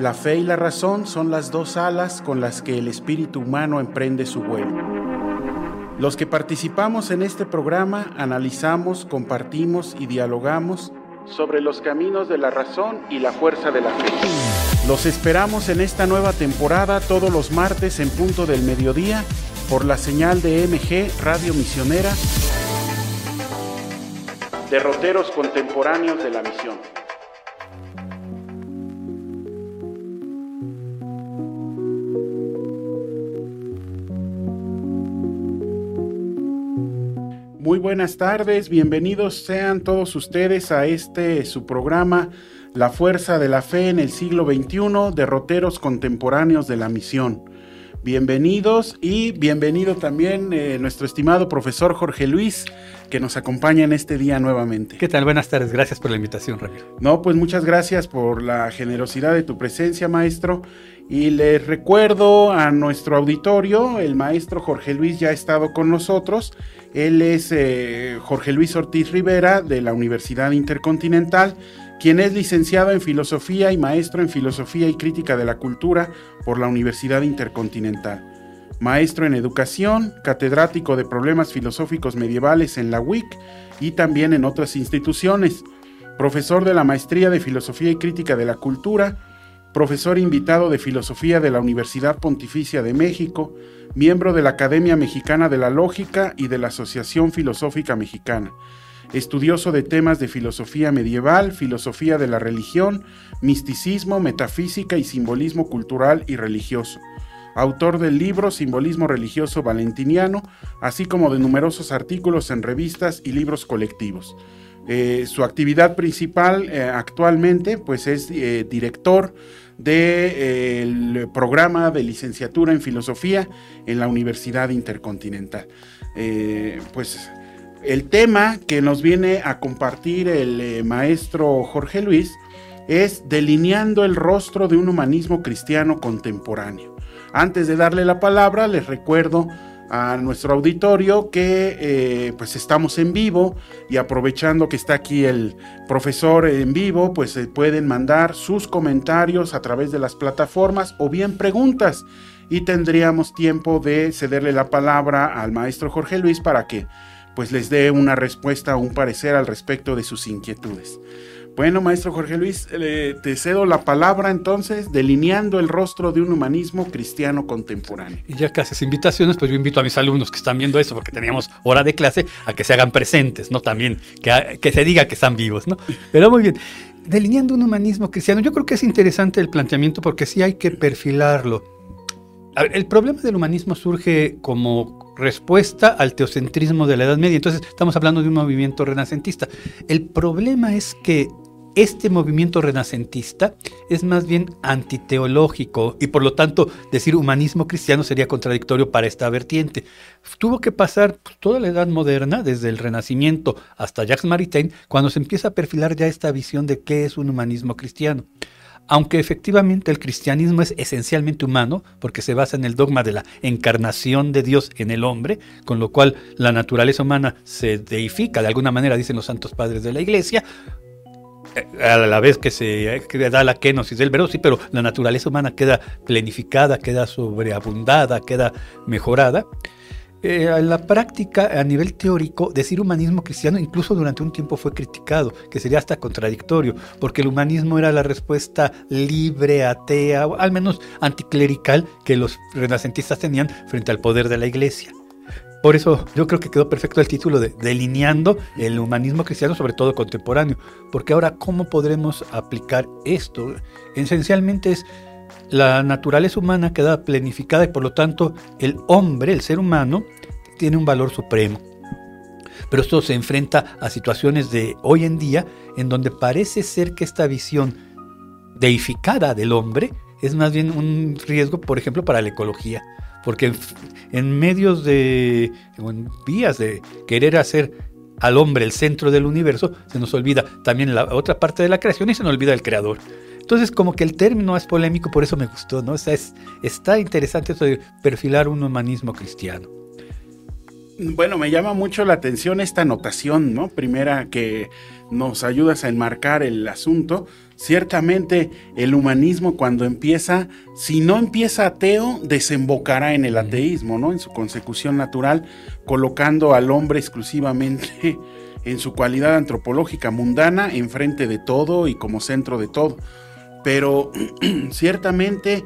la fe y la razón son las dos alas con las que el espíritu humano emprende su vuelo. Los que participamos en este programa analizamos, compartimos y dialogamos sobre los caminos de la razón y la fuerza de la fe. Los esperamos en esta nueva temporada todos los martes en punto del mediodía por la señal de MG Radio Misionera derroteros contemporáneos de la misión. Muy buenas tardes, bienvenidos sean todos ustedes a este su programa La Fuerza de la Fe en el siglo XXI, derroteros contemporáneos de la misión. Bienvenidos y bienvenido también eh, nuestro estimado profesor Jorge Luis, que nos acompaña en este día nuevamente. ¿Qué tal? Buenas tardes, gracias por la invitación, Ramiro. No, pues muchas gracias por la generosidad de tu presencia, maestro. Y les recuerdo a nuestro auditorio, el maestro Jorge Luis ya ha estado con nosotros. Él es eh, Jorge Luis Ortiz Rivera de la Universidad Intercontinental quien es licenciado en Filosofía y maestro en Filosofía y Crítica de la Cultura por la Universidad Intercontinental. Maestro en Educación, catedrático de Problemas Filosóficos Medievales en la UIC y también en otras instituciones. Profesor de la Maestría de Filosofía y Crítica de la Cultura, profesor invitado de Filosofía de la Universidad Pontificia de México, miembro de la Academia Mexicana de la Lógica y de la Asociación Filosófica Mexicana estudioso de temas de filosofía medieval, filosofía de la religión, misticismo, metafísica y simbolismo cultural y religioso. Autor del libro Simbolismo Religioso Valentiniano, así como de numerosos artículos en revistas y libros colectivos. Eh, su actividad principal eh, actualmente pues es eh, director del programa de licenciatura en filosofía en la Universidad Intercontinental. pues el tema que nos viene a compartir el maestro Jorge Luis es delineando el rostro de un humanismo cristiano contemporáneo. Antes de darle la palabra, les recuerdo a nuestro auditorio que eh, pues estamos en vivo y aprovechando que está aquí el profesor en vivo, pues se pueden mandar sus comentarios a través de las plataformas o bien preguntas y tendríamos tiempo de cederle la palabra al maestro Jorge Luis para que pues les dé una respuesta o un parecer al respecto de sus inquietudes. Bueno, maestro Jorge Luis, te cedo la palabra entonces, delineando el rostro de un humanismo cristiano contemporáneo. Y ya que haces invitaciones, pues yo invito a mis alumnos que están viendo eso, porque teníamos hora de clase, a que se hagan presentes, ¿no? También, que, que se diga que están vivos, ¿no? Pero muy bien, delineando un humanismo cristiano, yo creo que es interesante el planteamiento porque sí hay que perfilarlo. el problema del humanismo surge como respuesta al teocentrismo de la Edad Media. Entonces estamos hablando de un movimiento renacentista. El problema es que este movimiento renacentista es más bien antiteológico y por lo tanto decir humanismo cristiano sería contradictorio para esta vertiente. Tuvo que pasar toda la edad moderna, desde el Renacimiento hasta Jacques Maritain, cuando se empieza a perfilar ya esta visión de qué es un humanismo cristiano aunque efectivamente el cristianismo es esencialmente humano, porque se basa en el dogma de la encarnación de Dios en el hombre, con lo cual la naturaleza humana se deifica, de alguna manera dicen los santos padres de la iglesia, a la vez que se da la kenosis del verbo, sí, pero la naturaleza humana queda plenificada, queda sobreabundada, queda mejorada. Eh, en la práctica, a nivel teórico, decir humanismo cristiano incluso durante un tiempo fue criticado, que sería hasta contradictorio, porque el humanismo era la respuesta libre, atea, o al menos anticlerical que los renacentistas tenían frente al poder de la iglesia. Por eso yo creo que quedó perfecto el título de Delineando el humanismo cristiano, sobre todo contemporáneo, porque ahora ¿cómo podremos aplicar esto? Esencialmente es la naturaleza humana queda planificada y por lo tanto el hombre, el ser humano, tiene un valor supremo. Pero esto se enfrenta a situaciones de hoy en día en donde parece ser que esta visión deificada del hombre es más bien un riesgo, por ejemplo, para la ecología. Porque en, medios de, en vías de querer hacer al hombre el centro del universo, se nos olvida también la otra parte de la creación y se nos olvida el creador. Entonces, como que el término es polémico, por eso me gustó, ¿no? O sea, es, está interesante eso de perfilar un humanismo cristiano. Bueno, me llama mucho la atención esta anotación, ¿no? Primera que nos ayudas a enmarcar el asunto. Ciertamente el humanismo cuando empieza, si no empieza ateo, desembocará en el ateísmo, ¿no? En su consecución natural, colocando al hombre exclusivamente en su cualidad antropológica mundana, enfrente de todo y como centro de todo. Pero ciertamente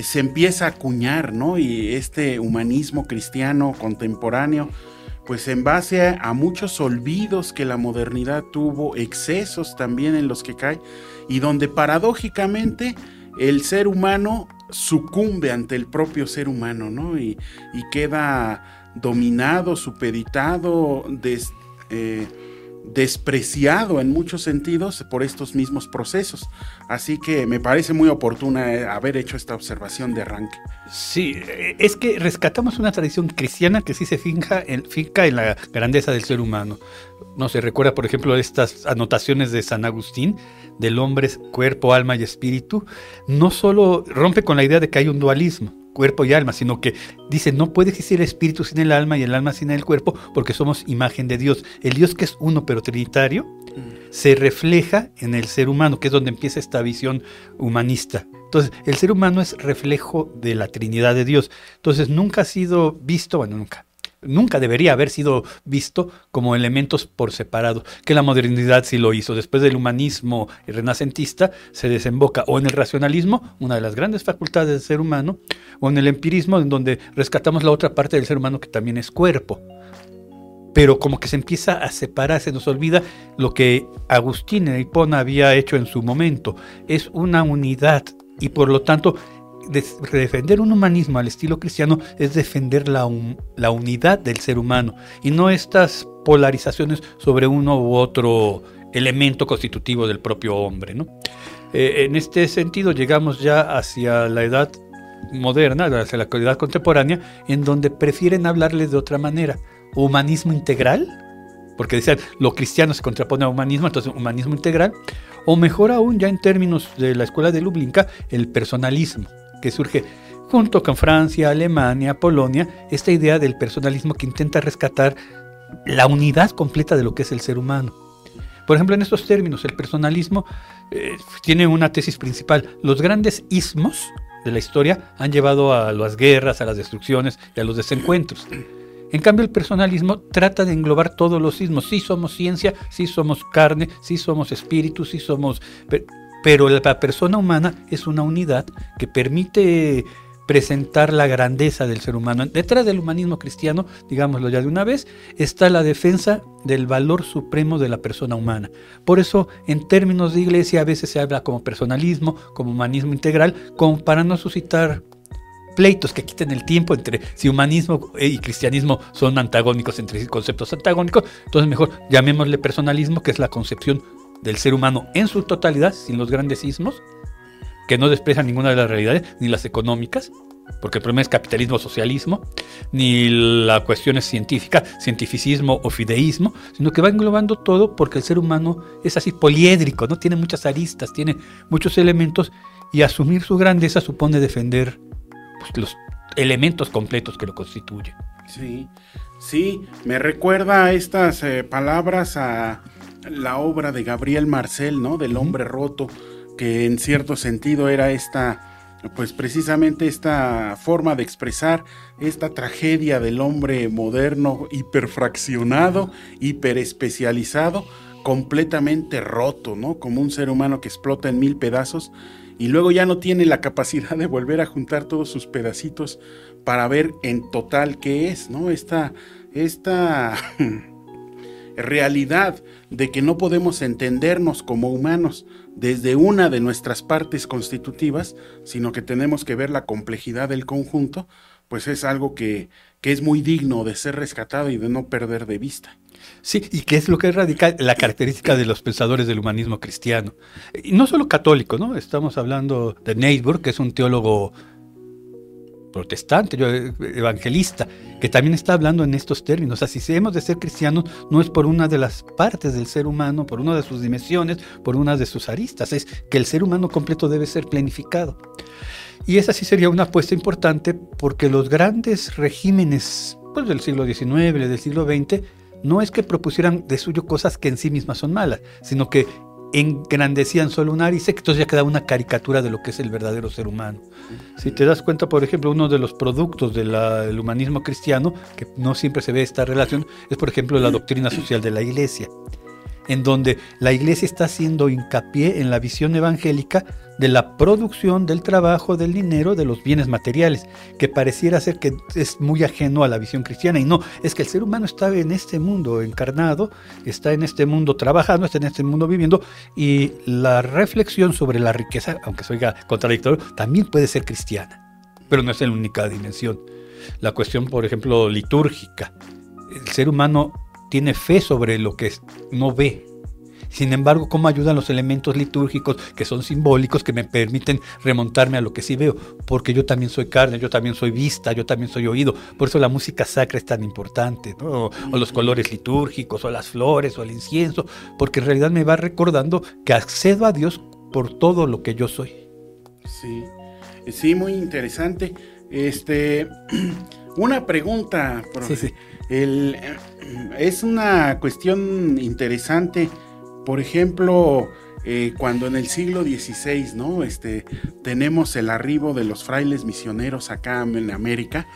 se empieza a acuñar, ¿no? Y este humanismo cristiano contemporáneo, pues en base a, muchos olvidos que la modernidad tuvo, excesos también en los que cae, y donde paradójicamente el ser humano sucumbe ante el propio ser humano, ¿no? Y, queda dominado, supeditado, des, eh, despreciado en muchos sentidos por estos mismos procesos. Así que me parece muy oportuna eh, haber hecho esta observación de arranque. Sí, eh, es que rescatamos una tradición cristiana que sí se finca en, en la grandeza del ser humano. No se recuerda, por ejemplo, estas anotaciones de San Agustín del hombre, cuerpo, alma y espíritu. No solo rompe con la idea de que hay un dualismo, cuerpo y alma, sino que dice, no puede existir el espíritu sin el alma y el alma sin el cuerpo, porque somos imagen de Dios. El Dios que es uno pero trinitario mm. se refleja en el ser humano, que es donde empieza esta visión humanista. Entonces, el ser humano es reflejo de la Trinidad de Dios. Entonces, nunca ha sido visto, bueno, nunca, nunca debería haber sido visto como elementos por separado, que la modernidad sí lo hizo. Después del humanismo renacentista se desemboca o en el racionalismo, una de las grandes facultades del ser humano, o en el empirismo, en donde rescatamos la otra parte del ser humano que también es cuerpo. Pero como que se empieza a separar, se nos olvida lo que Agustín de Hipona había hecho en su momento. Es una unidad y por lo tanto defender un humanismo al estilo cristiano es defender la, la unidad del ser humano y no estas polarizaciones sobre uno u otro elemento constitutivo del propio hombre. ¿no? Eh, en este sentido llegamos ya hacia la edad moderna, hacia la actualidad contemporánea, en donde prefieren hablarles de otra manera. Humanismo integral, porque decían lo cristiano se contrapone a humanismo, entonces humanismo integral, o mejor aún ya en términos de la escuela de Lublinka, el personalismo que surge junto con Francia, Alemania, Polonia, esta idea del personalismo que intenta rescatar la unidad completa de lo que es el ser humano. Por ejemplo, en estos términos, el personalismo eh, tiene una tesis principal. Los grandes ismos de la historia han llevado a las guerras, a las destrucciones y a los desencuentros. En cambio, el personalismo trata de englobar todos los ismos. Sí somos ciencia, sí somos carne, sí somos espíritu, sí somos pero la persona humana es una unidad que permite presentar la grandeza del ser humano. Detrás del humanismo cristiano, digámoslo ya de una vez, está la defensa del valor supremo de la persona humana. Por eso, en términos de iglesia, a veces se habla como personalismo, como humanismo integral, como para no suscitar pleitos que quiten el tiempo entre si humanismo y cristianismo son antagónicos entre sí, conceptos antagónicos, entonces mejor llamémosle personalismo, que es la concepción del ser humano en su totalidad, sin los grandes sismos, que no desprecian ninguna de las realidades, ni las económicas, porque el problema es capitalismo socialismo, ni la cuestión es científica, cientificismo o fideísmo, sino que va englobando todo porque el ser humano es así poliédrico, ¿no? Tiene muchas aristas, tiene muchos elementos y asumir su grandeza supone defender pues, los elementos completos que lo constituyen. Sí, sí, me recuerda estas eh, palabras a la obra de Gabriel Marcel, ¿no? Del hombre roto, que en cierto sentido era esta, pues precisamente esta forma de expresar esta tragedia del hombre moderno, hiperfraccionado, hiperespecializado, completamente roto, ¿no? Como un ser humano que explota en mil pedazos y luego ya no tiene la capacidad de volver a juntar todos sus pedacitos para ver en total qué es, ¿no? Esta, esta realidad de que no podemos entendernos como humanos desde una de nuestras partes constitutivas, sino que tenemos que ver la complejidad del conjunto, pues es algo que, que es muy digno de ser rescatado y de no perder de vista. Sí, y qué es lo que radica la característica de los pensadores del humanismo cristiano. Y no solo católico, ¿no? Estamos hablando de Neisburg, que es un teólogo protestante, evangelista, que también está hablando en estos términos. O sea, si hemos de ser cristianos, no es por una de las partes del ser humano, por una de sus dimensiones, por una de sus aristas, es que el ser humano completo debe ser planificado. Y esa sí sería una apuesta importante porque los grandes regímenes pues, del siglo XIX, del siglo XX, no es que propusieran de suyo cosas que en sí mismas son malas, sino que engrandecían solo un y entonces ya queda una caricatura de lo que es el verdadero ser humano. Si te das cuenta, por ejemplo, uno de los productos del humanismo cristiano, que no siempre se ve esta relación, es por ejemplo la doctrina social de la iglesia en donde la iglesia está haciendo hincapié en la visión evangélica de la producción del trabajo, del dinero, de los bienes materiales, que pareciera ser que es muy ajeno a la visión cristiana. Y no, es que el ser humano está en este mundo encarnado, está en este mundo trabajando, está en este mundo viviendo, y la reflexión sobre la riqueza, aunque se oiga contradictorio, también puede ser cristiana, pero no es la única dimensión. La cuestión, por ejemplo, litúrgica. El ser humano tiene fe sobre lo que no ve. Sin embargo, ¿cómo ayudan los elementos litúrgicos que son simbólicos, que me permiten remontarme a lo que sí veo? Porque yo también soy carne, yo también soy vista, yo también soy oído. Por eso la música sacra es tan importante, o, los colores litúrgicos, o las flores, o el incienso, porque en realidad me va recordando que accedo a Dios por todo lo que yo soy. Sí, sí, muy interesante. Este, una pregunta, profe. Sí, sí. El, es una cuestión interesante. Por ejemplo, eh, cuando en el siglo XVI, ¿no? Este, tenemos el arribo de los frailes misioneros acá en América,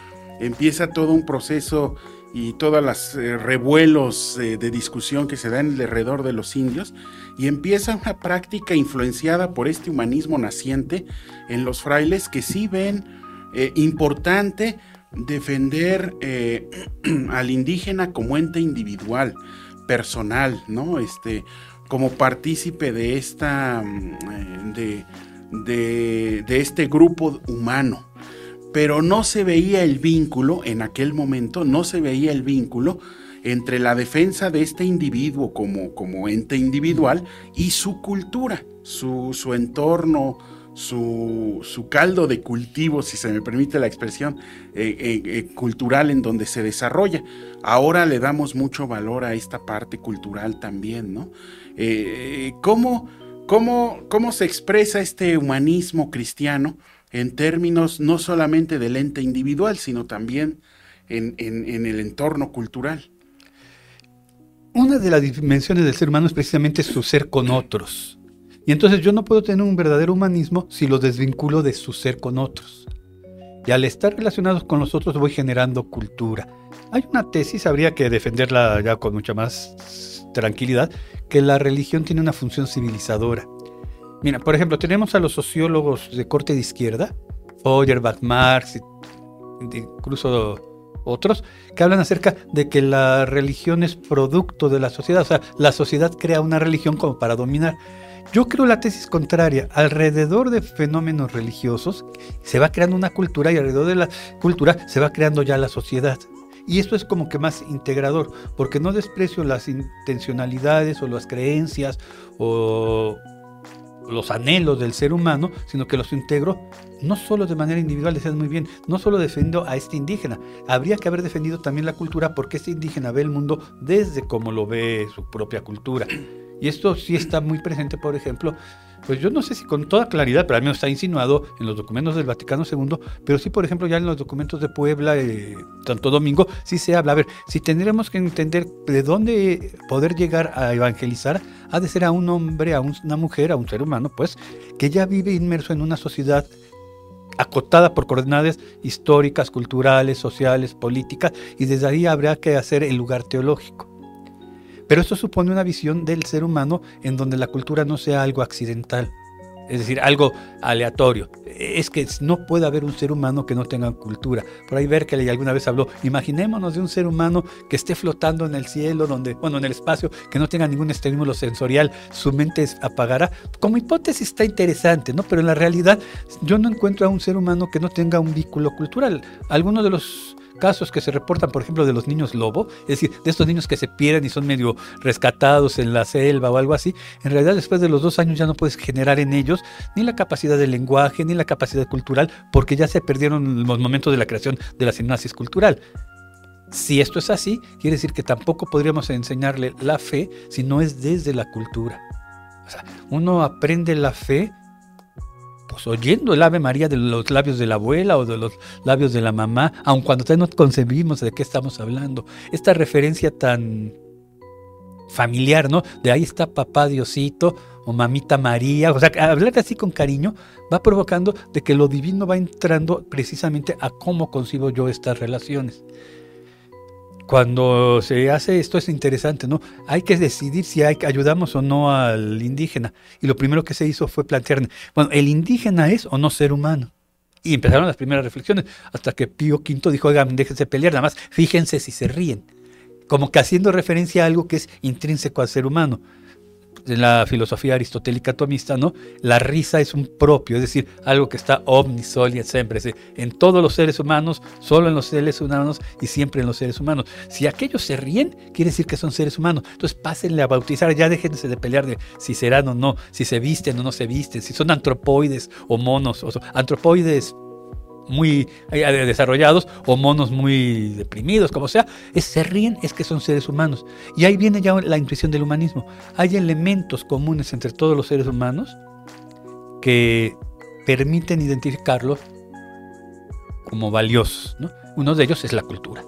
empieza todo un proceso y todos los eh, revuelos eh, de discusión que se dan alrededor de los indios, y empieza una práctica influenciada por este humanismo naciente en los frailes que sí ven importante defender eh, al indígena como ente individual, personal, ¿no? Este, como partícipe de esta, mm, eh, de, de, este grupo humano. Pero no se veía el vínculo, en aquel momento, no se veía el vínculo entre la defensa de este individuo como, como ente individual y su cultura, su, su entorno, su, caldo de cultivo, si se me permite la expresión, eh, eh, eh, cultural en donde se desarrolla. Ahora le damos mucho valor a esta parte cultural también, ¿no? ¿cómo, cómo, se expresa este humanismo cristiano en términos no solamente del ente individual, sino también en, en el entorno cultural? Una de las dimensiones del ser humano es precisamente su ser con otros y entonces yo no puedo tener un verdadero humanismo si lo desvinculo de su ser con otros. Y al estar relacionados con los otros voy generando cultura. Hay una tesis, habría que defenderla ya con mucha más tranquilidad, que la religión tiene una función civilizadora. Mira, por ejemplo, tenemos a los sociólogos de corte de izquierda, Feuerbach, Marx, incluso otros, que hablan acerca de que la religión es producto de la sociedad, o sea, la sociedad crea una religión como para dominar. Yo creo la tesis contraria. Alrededor de fenómenos religiosos se va creando una cultura y alrededor de la cultura se va creando ya la sociedad. Y esto es como que más integrador, porque no desprecio las intencionalidades o las creencias o los anhelos del ser humano, sino que los integro no solo de manera individual, decías muy bien, no solo defendiendo a este indígena, habría que haber defendido también la cultura porque este indígena ve el mundo desde como lo ve su propia cultura. Y esto sí está muy presente, por ejemplo, pues yo no sé si con toda claridad, pero al menos está insinuado en los documentos del Vaticano II, pero sí, por ejemplo, ya en los documentos de Puebla, eh, Santo Domingo, sí se habla. A ver, si tendríamos que entender de dónde poder llegar a evangelizar, ha de ser a un hombre, a una mujer, a un ser humano, pues, que ya vive inmerso en una sociedad acotada por coordenadas históricas, culturales, sociales, políticas, y desde ahí habría que hacer el lugar teológico. Pero esto supone una visión del ser humano en donde la cultura no sea algo accidental, es decir, algo aleatorio. Es que no puede haber un ser humano que no tenga cultura. Por ahí Berkeley alguna vez habló, imaginémonos de un ser humano que esté flotando en el cielo, donde, bueno, en el espacio, que no tenga ningún estímulo sensorial, su mente apagará. Como hipótesis está interesante, ¿no? Pero en la realidad yo no encuentro a un ser humano que no tenga un vínculo cultural. Algunos de los casos que se reportan, por ejemplo, de los niños lobo, es decir, de estos niños que se pierden y son medio rescatados en la selva o algo así, en realidad después de los dos años ya no puedes generar en ellos ni la capacidad de lenguaje, ni la capacidad cultural, porque ya se perdieron los momentos de la creación de la sinapsis cultural. Si esto es así, quiere decir que tampoco podríamos enseñarle la fe si no es desde la cultura. O sea, uno aprende la fe pues oyendo el Ave María de los labios de la abuela o de los labios de la mamá, aun cuando todavía no concebimos de qué estamos hablando. Esta referencia tan familiar, ¿no? De ahí está papá Diosito o mamita María, o sea, hablar así con cariño va provocando de que lo divino va entrando precisamente a cómo concibo yo estas relaciones cuando se hace esto es interesante, ¿no? Hay que decidir si hay, ayudamos o no al indígena. Y lo primero que se hizo fue plantear, bueno, ¿el indígena es o no ser humano? Y empezaron las primeras reflexiones, hasta que Pío V dijo, oigan, déjense pelear, nada más fíjense si se ríen. Como que haciendo referencia a algo que es intrínseco al ser humano en la filosofía aristotélica tomista, ¿no? La risa es un propio, es decir, algo que está omnis y siempre, en todos los seres humanos, solo en los seres humanos y siempre en los seres humanos. Si aquellos se ríen, quiere decir que son seres humanos. Entonces pásenle a bautizar, ya déjense de pelear de si serán o no, si se visten o no se visten, si son antropoides o monos, o antropoides muy eh, desarrollados o monos muy deprimidos, como sea, es, se ríen, es que son seres humanos. Y ahí viene ya la intuición del humanismo. Hay elementos comunes entre todos los seres humanos que permiten identificarlos como valiosos. Uno de ellos es la cultura.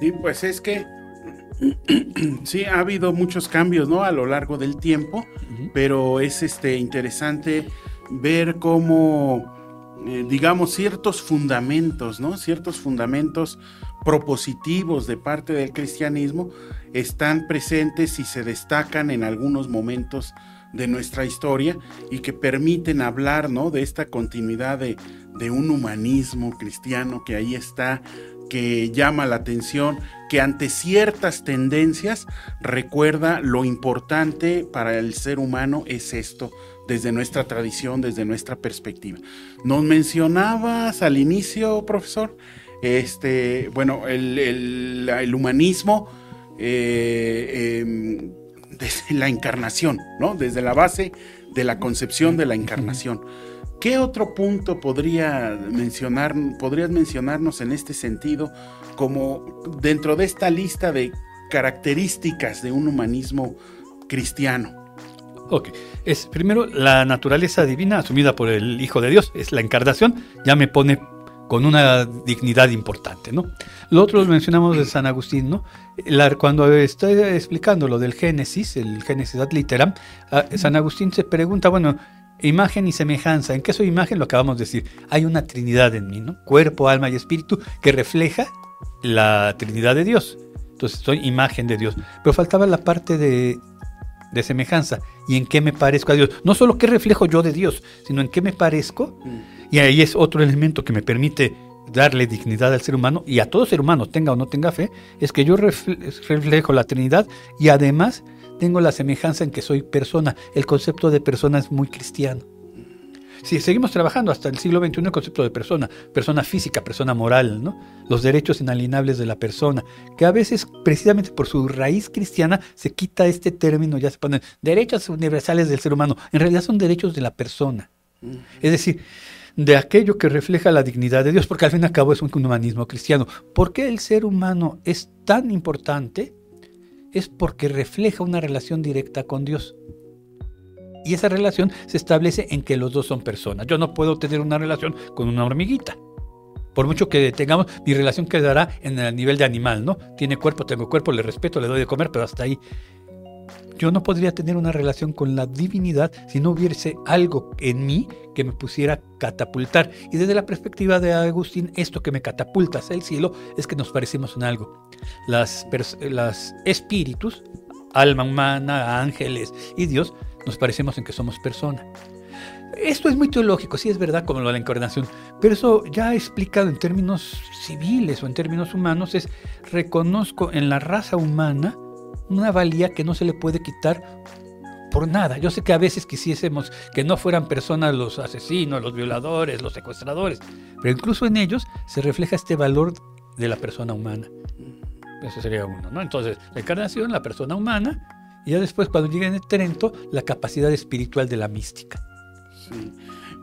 Sí, pues es que sí, ha habido muchos cambios ¿no? a lo largo del tiempo, pero es este, interesante ver cómo eh, digamos, ciertos fundamentos, ¿no? Ciertos fundamentos propositivos de parte del cristianismo están presentes y se destacan en algunos momentos de nuestra historia y que permiten hablar, ¿no? De esta continuidad de, de un humanismo cristiano que ahí está, que llama la atención, que ante ciertas tendencias recuerda lo importante para el ser humano es esto, desde nuestra tradición, desde nuestra perspectiva. Nos mencionabas al inicio, profesor, este, bueno, el, humanismo eh, em, desde la encarnación, ¿no? Desde la base de la concepción de la encarnación. ¿Qué otro punto podría mencionar, podrías mencionarnos en este sentido como dentro de esta lista de características de un humanismo cristiano? Ok, es primero la naturaleza divina asumida por el Hijo de Dios, es la encarnación, ya me pone con una dignidad importante, ¿no? Lo otro lo mencionamos de San Agustín, ¿no? cuando está explicando lo del Génesis, el Génesis ad literam, San Agustín se pregunta, bueno, imagen y semejanza, ¿en qué soy imagen? Lo acabamos de decir, hay una Trinidad en mí, ¿no? Cuerpo, alma y espíritu que refleja la Trinidad de Dios. Entonces soy imagen de Dios. Pero faltaba la parte de de semejanza y en qué me parezco a Dios. No solo qué reflejo yo de Dios, sino en qué me parezco. Mm. Y ahí es otro elemento que me permite darle dignidad al ser humano y a todo ser humano, tenga o no tenga fe, es que yo reflejo la Trinidad y además tengo la semejanza en que soy persona. El concepto de persona es muy cristiano. Si seguimos trabajando hasta el siglo XXI el concepto de persona, persona física, persona moral, ¿no? los derechos inalienables de la persona, que a veces precisamente por su raíz cristiana se quita este término, ya se ponen derechos universales del ser humano, en realidad son derechos de la persona. Es decir, de aquello que refleja la dignidad de Dios, porque al fin y al cabo es un humanismo cristiano. ¿Por qué el ser humano es tan importante? Es porque refleja una relación directa con Dios. Y esa relación se establece en que los dos son personas. Yo no puedo tener una relación con una hormiguita. Por mucho que tengamos, mi relación quedará en el nivel de animal, ¿no? Tiene cuerpo, tengo cuerpo, le respeto, le doy de comer, pero hasta ahí. Yo no podría tener una relación con la divinidad si no hubiese algo en mí que me pusiera catapultar. Y desde la perspectiva de Agustín, esto que me catapulta hacia el cielo es que nos parecemos en algo. Las, las espíritus, alma humana, ángeles y Dios, nos parecemos en que somos persona. Esto es muy teológico, sí es verdad como lo de la encarnación, pero eso ya explicado en términos civiles o en términos humanos es reconozco en la raza humana una valía que no se le puede quitar por nada. Yo sé que a veces quisiésemos que no fueran personas los asesinos, los violadores, los secuestradores, pero incluso en ellos se refleja este valor de la persona humana. Eso sería uno, ¿no? Entonces, la encarnación, la persona humana, y ya después, cuando llega en el Trento, la capacidad espiritual de la mística. Sí.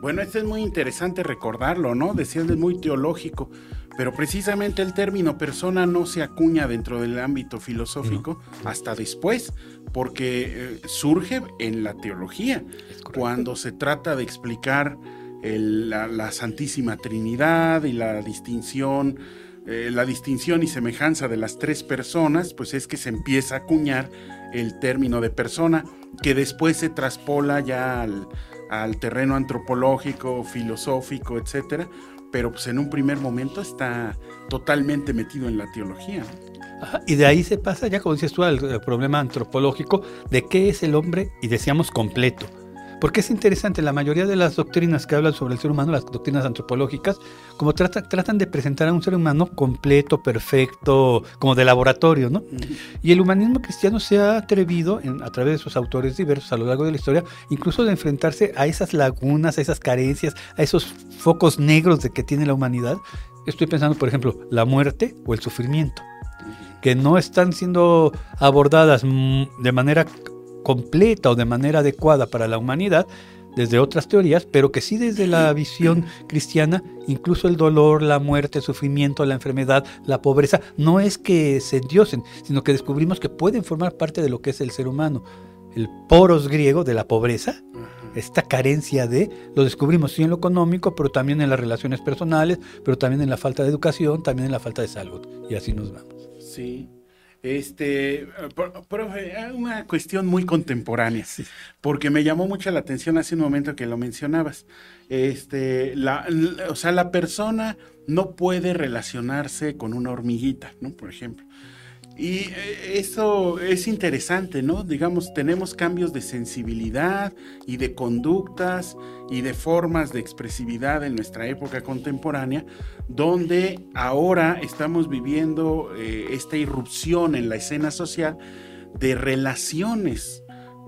Bueno, esto es muy interesante recordarlo, ¿no? Decías es muy teológico, pero precisamente el término persona no se acuña dentro del ámbito filosófico hasta después, porque eh, surge en la teología, cuando se trata de explicar la, Santísima Trinidad y la distinción, eh, la distinción y semejanza de las tres personas, pues es que se empieza a acuñar el término de persona, que después se traspola ya al terreno antropológico, filosófico, etcétera, pero pues en un primer momento está totalmente metido en la teología. y de ahí se pasa ya, como dices tú, al problema antropológico de qué es el hombre y decíamos completo. Porque es interesante, la mayoría de las doctrinas que hablan sobre el ser humano, las doctrinas antropológicas, como tratan de presentar a un ser humano completo, perfecto, como de laboratorio, ¿no? Y el humanismo cristiano se ha atrevido, a través de sus autores diversos a lo largo de la historia, incluso de enfrentarse a esas lagunas, a esas carencias, a esos focos negros de que tiene la humanidad. Estoy pensando, por ejemplo, la muerte o el sufrimiento que no están siendo abordadas mm, de manera completa o de manera adecuada para la humanidad desde otras teorías, pero que sí desde la visión cristiana, incluso el dolor, la muerte, el sufrimiento, la enfermedad, la pobreza, no es que se endiosen, sino que descubrimos que pueden formar parte de lo que es el ser humano. El poros griego de la pobreza, esta carencia de, lo descubrimos sí en lo económico, pero también en las relaciones personales, pero también en la falta de educación, también en la falta de salud. Y así nos vamos. Sí, este, profe, una cuestión muy contemporánea, porque me llamó mucho la atención hace un momento que lo mencionabas. Este, la, o sea, la persona no puede relacionarse con una hormiguita, ¿no? Por ejemplo. Y eh, eso es interesante, ¿no? Digamos, tenemos cambios de sensibilidad y de conductas y de formas de expresividad en nuestra época contemporánea, donde ahora estamos viviendo eh, esta irrupción en la escena social de relaciones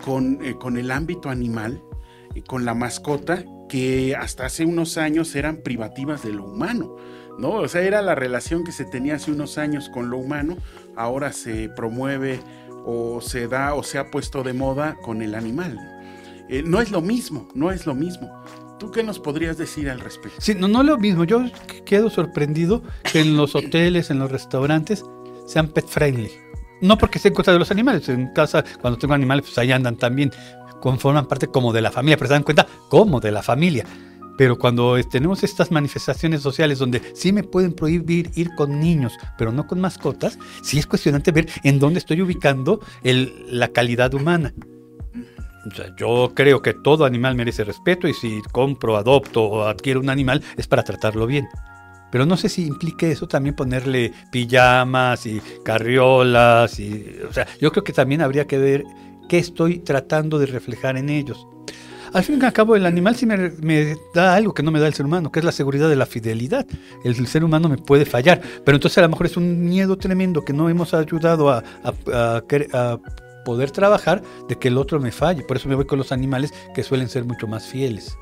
con, eh, con el ámbito animal, con la mascota, que hasta hace unos años eran privativas de lo humano. ¿No? O sea, era la relación que se tenía hace unos años con lo humano, ahora se promueve o se da o se ha puesto de moda con el animal. Eh, no es lo mismo, no es lo mismo. ¿Tú qué nos podrías decir al respecto? Sí, no, no es lo mismo. Yo quedo sorprendido que en los hoteles, en los restaurantes, sean pet friendly. No porque en contra de los animales. En casa, cuando tengo animales, pues ahí andan también. Conforman parte como de la familia, pero se dan cuenta como de la familia. Pero cuando tenemos estas manifestaciones sociales donde sí me pueden prohibir ir con niños, pero no con mascotas, sí es cuestionante ver en dónde estoy ubicando la calidad humana. yo creo que todo animal merece respeto y si compro, adopto o adquiero un animal es para tratarlo bien. Pero no sé si implique eso también ponerle pijamas y carriolas. Y, o sea, yo creo que también habría que ver qué estoy tratando de reflejar en ellos. Al fin y al cabo, el animal sí me, da algo que no me da el ser humano, que es la seguridad de la fidelidad. El, ser humano me puede fallar, pero entonces a lo mejor es un miedo tremendo que no hemos ayudado a, poder trabajar de que el otro me falle. Por eso me voy con los animales que suelen ser mucho más fieles.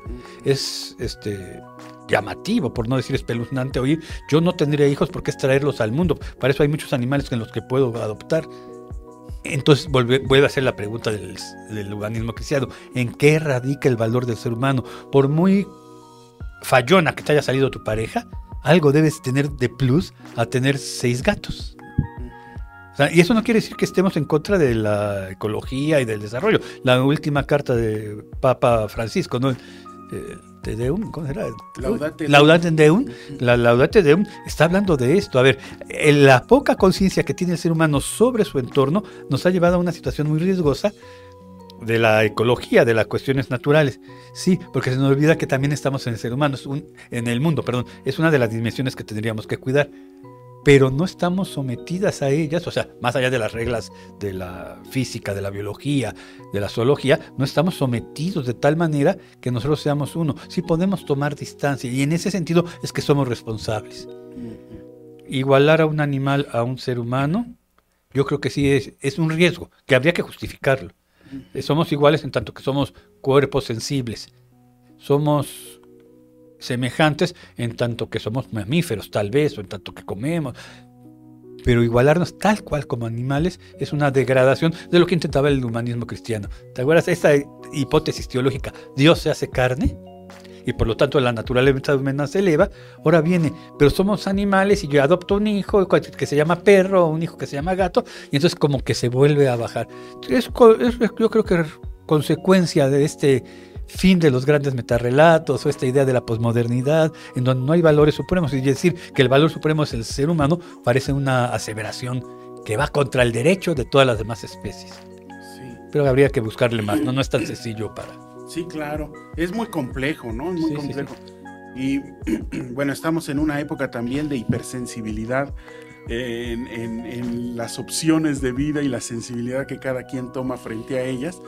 Es este llamativo, por no decir espeluznante oír, yo no tendría hijos porque es traerlos al mundo. Para eso hay muchos animales en los que puedo adoptar. Entonces vuelve, a ser la pregunta del, del organismo cristiano. ¿En qué radica el valor del ser humano? Por muy fallona que te haya salido tu pareja, algo debes tener de plus a tener seis gatos. y eso no quiere decir que estemos en contra de la ecología y del desarrollo. La última carta de Papa Francisco, ¿no? Eh, Deum, ¿cómo era? Laudate, Deum. La Laudate Deum está hablando de esto. A ver, la poca conciencia que tiene el ser humano sobre su entorno nos ha llevado a una situación muy riesgosa de la ecología, de las cuestiones naturales. Sí, porque se nos olvida que también estamos en el ser humano, en el mundo, perdón. Es una de las dimensiones que tendríamos que cuidar pero no estamos sometidas a ellas, o sea, más allá de las reglas de la física, de la biología, de la zoología, no estamos sometidos de tal manera que nosotros seamos uno. Sí podemos tomar distancia y en ese sentido es que somos responsables. Igualar a un animal a un ser humano, yo creo que sí es, es un riesgo, que habría que justificarlo. Somos iguales en tanto que somos cuerpos sensibles. Somos semejantes en tanto que somos mamíferos, tal vez, o en tanto que comemos. Pero igualarnos tal cual como animales es una degradación de lo que intentaba el humanismo cristiano. ¿Te acuerdas? Esta hipótesis teológica, Dios se hace carne, y por lo tanto la naturaleza humana se eleva, ahora viene, pero somos animales y yo adopto un hijo que se llama perro un hijo que se llama gato, y entonces como que se vuelve a bajar. Es, yo creo que es consecuencia de este fin de los grandes metarrelatos o esta idea de la posmodernidad, en donde no hay valores supremos, y decir que el valor supremo es el ser humano, parece una aseveración que va contra el derecho de todas las demás especies. Pero habría que buscarle más, no, no es tan sencillo para Sí, claro. Es muy complejo, ¿no? Es muy complejo. Y bueno, estamos en una época también de hipersensibilidad en, las opciones de vida y la sensibilidad que cada quien toma frente a ellas.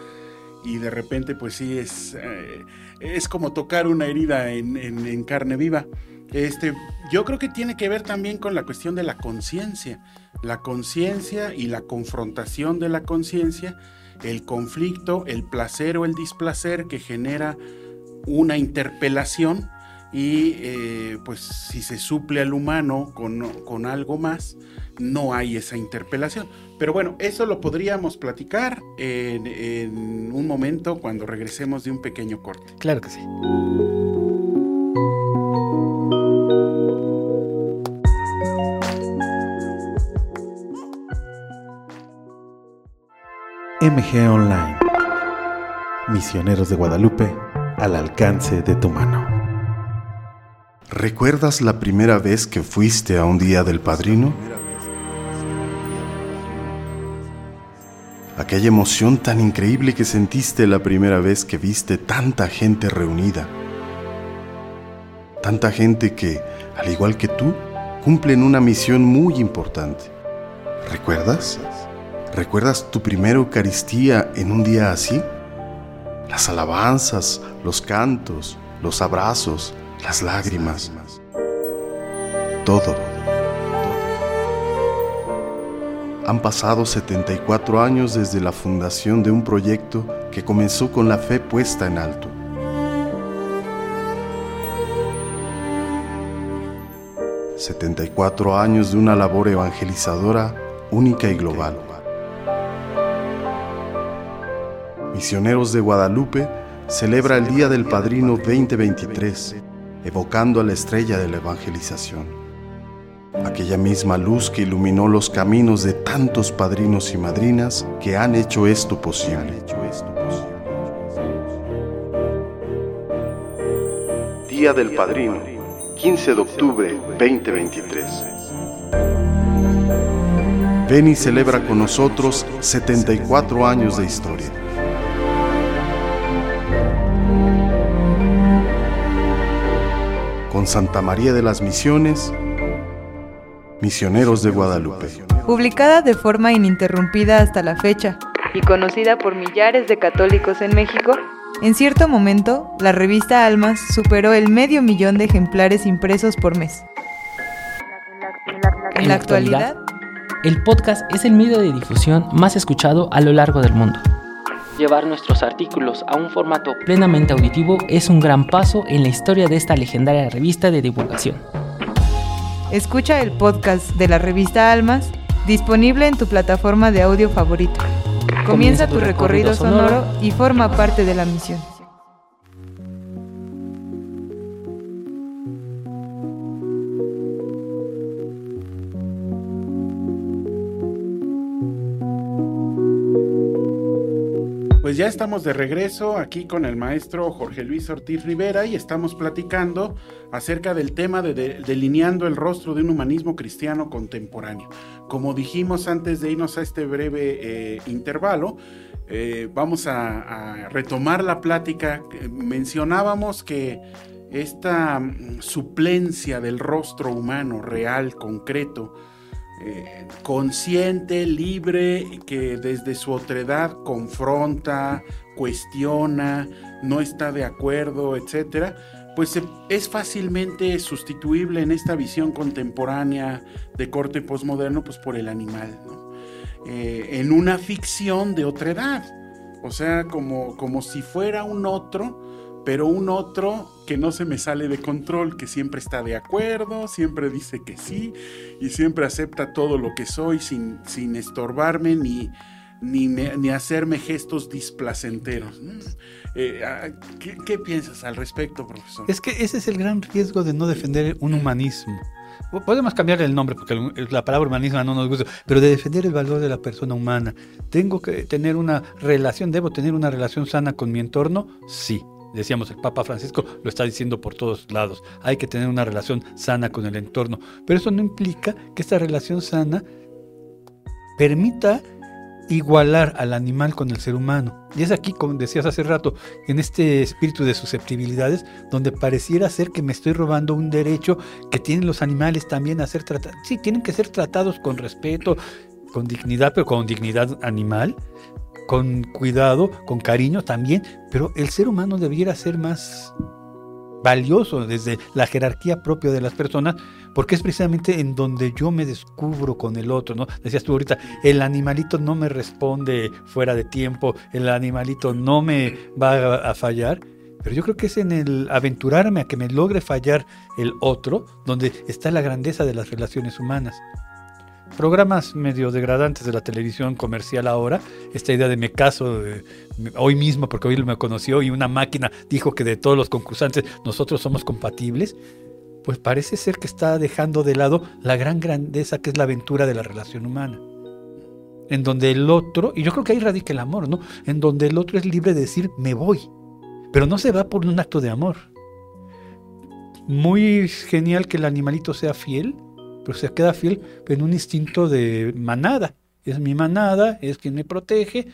Y de repente, pues sí, es, eh, es como tocar una herida en, carne viva. Este, yo creo que tiene que ver también con la cuestión de la conciencia. La conciencia y la confrontación de la conciencia el conflicto, el placer o el displacer que genera una interpelación y eh, pues si se suple al humano con, algo más, no hay esa interpelación. Pero bueno, eso lo podríamos platicar en, en un momento cuando regresemos de un pequeño corte. Claro que sí. MG Online. Misioneros de Guadalupe al alcance de tu mano. ¿Recuerdas la primera vez que fuiste a un día del padrino? Aquella emoción tan increíble que sentiste la primera vez que viste tanta gente reunida. Tanta gente que, al igual que tú, cumplen una misión muy importante. ¿Recuerdas? ¿Recuerdas tu primera Eucaristía en un día así? Las alabanzas, los cantos, los abrazos, las lágrimas. Todo. Han pasado 74 años desde la fundación de un proyecto que comenzó con la fe puesta en alto. ...74 años de una labor evangelizadora única y global. Misioneros de Guadalupe celebra el Día del Padrino 2023, evocando a la estrella de la evangelización. Aquella misma luz que iluminó los caminos de tantos padrinos y madrinas que han hecho esto posible. Día del Padrino, 15 de octubre 2023. Ven y celebra con nosotros 74 años de historia. Con Santa María de las Misiones, Misioneros de Guadalupe. Publicada de forma ininterrumpida hasta la fecha y conocida por millares de católicos en México, en cierto momento la revista Almas superó el medio millón de ejemplares impresos por mes. En la actualidad, el podcast es el medio de difusión más escuchado a lo largo del mundo. Llevar nuestros artículos a un formato plenamente auditivo es un gran paso en la historia de esta legendaria revista de divulgación. Escucha el podcast de la revista Almas, disponible en tu plataforma de audio favorito. Comienza, tu, recorrido sonoro y forma parte de la misión. Pues ya estamos de regreso aquí con el maestro Jorge Luis Ortiz Rivera y estamos platicando acerca del tema de, delineando el rostro de un humanismo cristiano contemporáneo. Como dijimos antes de irnos a este breve eh, intervalo, eh, vamos a, retomar la plática. Mencionábamos que esta mm, suplencia del rostro humano real, concreto, eh, consciente, libre, que desde su otredad confronta, cuestiona, no está de acuerdo, etcétera, pues es fácilmente sustituible en esta visión contemporánea de corte postmoderno, pues por el animal, eh, en una ficción de otredad, O sea, como, como si fuera un otro, pero un otro que no se me sale de control, que siempre está de acuerdo, siempre dice que sí y siempre acepta todo lo que soy sin, sin estorbarme ni, ni, ni hacerme gestos displacenteros. Mm. Eh, ah, ¿qué, qué piensas al respecto, profesor? Es que ese es el gran riesgo de no defender un humanismo. Podemos cambiarle el nombre porque la palabra humanismo no nos gusta, pero de defender el valor de la persona humana. ¿Tengo que tener una relación, debo tener una relación sana con mi entorno? Sí. Decíamos, el Papa Francisco lo está diciendo por todos lados. Hay que tener una relación sana con el entorno. Pero eso no implica que esta relación sana permita igualar al animal con el ser humano. Y es aquí, como decías hace rato, en este espíritu de susceptibilidades, donde pareciera ser que me estoy robando un derecho que tienen los animales también a ser tratados. Sí, tienen que ser tratados con respeto, con dignidad, pero con dignidad animal, con cuidado, con cariño también, pero el ser humano debiera ser más valioso desde la jerarquía propia de las personas, porque es precisamente en donde yo me descubro con el otro, ¿no? Decías tú ahorita, el animalito no me responde fuera de tiempo, el animalito no me va a, a fallar, pero yo creo que es en el aventurarme a que me logre fallar el otro, donde está la grandeza de las relaciones humanas. Programas medio degradantes de la televisión comercial ahora, esta idea de me caso me- hoy mismo porque hoy me conoció y una máquina dijo que de todos los concursantes nosotros somos compatibles, pues parece ser que está dejando de lado la gran grandeza que es la aventura de la relación humana. En donde el otro, y yo creo que ahí radica el amor, ¿no? En donde el otro es libre de decir me voy, pero no se va por un acto de amor. Muy genial que el animalito sea fiel, pero se queda fiel en un instinto de manada. Es mi manada, es quien me protege,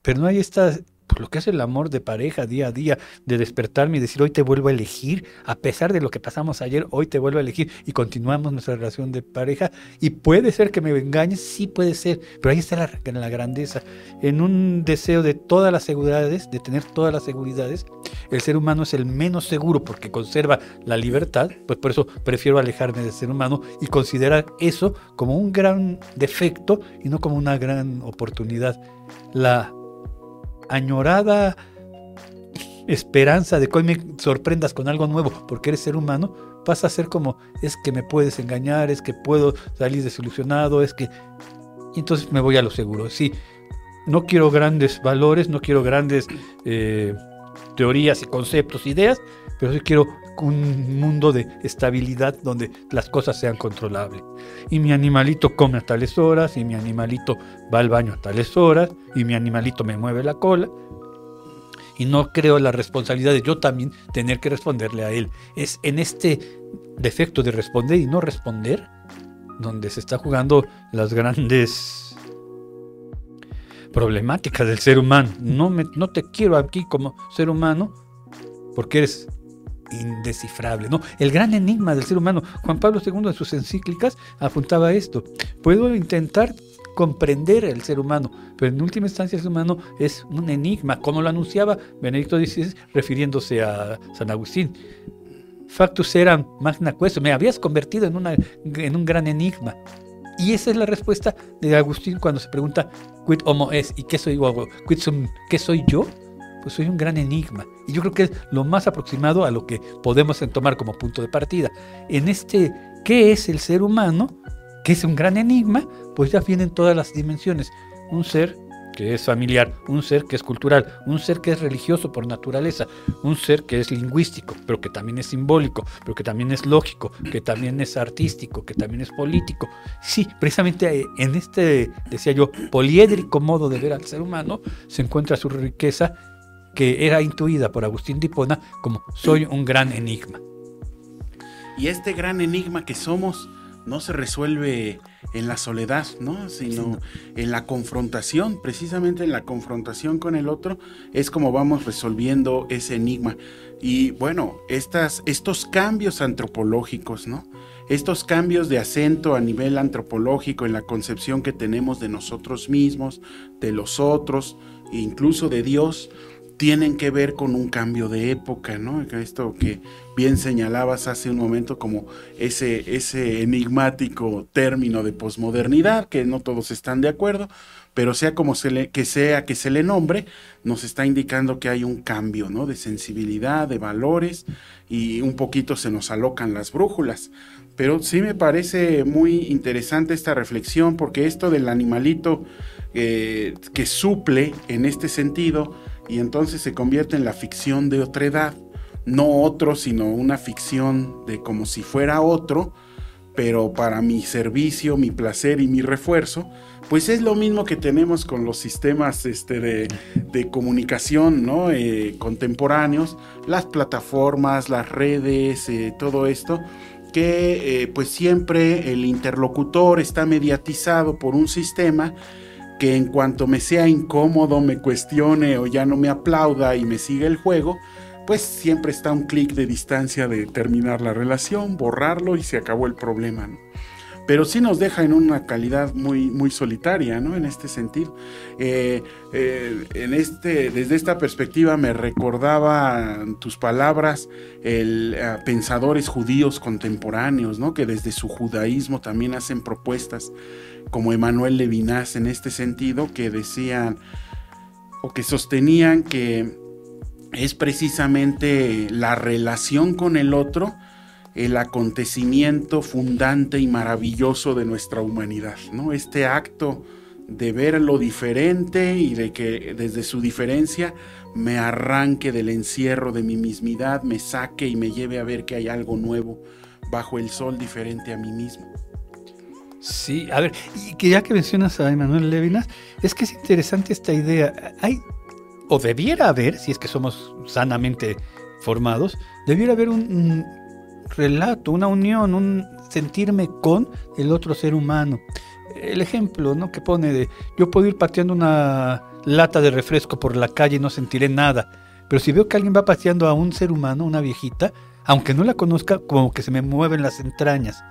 pero no hay esta, por lo que es el amor de pareja día a día, de despertarme y decir, hoy te vuelvo a elegir, a pesar de lo que pasamos ayer, hoy te vuelvo a elegir y continuamos nuestra relación de pareja. Y puede ser que me engañes, sí puede ser, pero ahí está la, la grandeza. En un deseo de todas las seguridades, de tener todas las seguridades, el ser humano es el menos seguro porque conserva la libertad, pues por eso prefiero alejarme del ser humano y considerar eso como un gran defecto y no como una gran oportunidad. La añorada esperanza de que hoy me sorprendas con algo nuevo porque eres ser humano pasa a ser como es que me puedes engañar, es que puedo salir desilusionado, es que... Entonces me voy a lo seguro. Sí, no quiero grandes valores, no quiero grandes eh, teorías y conceptos, ideas, pero sí quiero un mundo de estabilidad donde las cosas sean controlables. Y mi animalito come a tales horas, y mi animalito va al baño a tales horas, y mi animalito me mueve la cola. Y no creo la responsabilidad de yo también tener que responderle a él. Es en este defecto de responder y no responder donde se está jugando las grandes problemáticas del ser humano. No, me, no te quiero aquí como ser humano porque eres indescifrable, ¿no? El gran enigma del ser humano. Juan Pablo II en sus encíclicas apuntaba esto. Puedo intentar comprender el ser humano, pero en última instancia el ser humano es un enigma, como lo anunciaba Benedicto XVI refiriéndose a San Agustín. Factus eram magna queso, me habías convertido en, una, en un gran enigma. Y esa es la respuesta de Agustín cuando se pregunta, quid homo es? ¿Y qué soy, sum, ¿qué soy yo? Pues soy un gran enigma. Y yo creo que es lo más aproximado a lo que podemos tomar como punto de partida. En este, ¿qué es el ser humano? que es un gran enigma, pues ya vienen todas las dimensiones. Un ser que es familiar, un ser que es cultural, un ser que es religioso por naturaleza, un ser que es lingüístico, pero que también es simbólico, pero que también es lógico, que también es artístico, que también es político. Sí, precisamente en este, decía yo, poliédrico modo de ver al ser humano se encuentra su riqueza que era intuida por Agustín de Hipona como soy un gran enigma. Y este gran enigma que somos no se resuelve en la soledad, ¿no? Sino en la confrontación, precisamente en la confrontación con el otro, es como vamos resolviendo ese enigma. Y bueno, estas, estos cambios antropológicos, ¿no? Estos cambios de acento a nivel antropológico en la concepción que tenemos de nosotros mismos, de los otros, e incluso de Dios, tienen que ver con un cambio de época, ¿no? Esto que bien señalabas hace un momento como ese, ese enigmático término de posmodernidad, que no todos están de acuerdo, pero sea como se que sea que se le nombre, nos está indicando que hay un cambio, ¿no? De sensibilidad, de valores, y un poquito se nos alocan las brújulas. Pero sí me parece muy interesante esta reflexión, porque esto del animalito eh, que suple en este sentido, y entonces se convierte en la ficción de otra edad, no otro, sino una ficción de como si fuera otro, pero para mi servicio, mi placer y mi refuerzo, pues es lo mismo que tenemos con los sistemas este, de, comunicación ¿no? Eh, contemporáneos, las plataformas, las redes, eh, todo esto, que eh, pues siempre el interlocutor está mediatizado por un sistema que en cuanto me sea incómodo, me cuestione o ya no me aplauda y me siga el juego, pues siempre está un clic de distancia de terminar la relación, borrarlo y se acabó el problema. Pero sí nos deja en una calidad muy, muy solitaria, ¿no? En este sentido. Eh, eh, en este, desde esta perspectiva me recordaba tus palabras el, eh, pensadores judíos contemporáneos, ¿no? Que desde su judaísmo también hacen propuestas, como Emanuel Levinas en este sentido, que decían o que sostenían que es precisamente la relación con el otro el acontecimiento fundante y maravilloso de nuestra humanidad, ¿no? Este acto de ver lo diferente y de que desde su diferencia me arranque del encierro de mi mismidad, me saque y me lleve a ver que hay algo nuevo bajo el sol diferente a mí mismo. Sí, a ver, y que ya que mencionas a Emanuel Levinas, es que es interesante esta idea. Hay o debiera haber, si es que somos sanamente formados, debiera haber un, relato, una unión, un sentirme con el otro ser humano. El ejemplo ¿no? que pone de yo puedo ir pateando una lata de refresco por la calle y no sentiré nada, pero si veo que alguien va pateando a un ser humano, una viejita, aunque no la conozca, como que se me mueven las entrañas.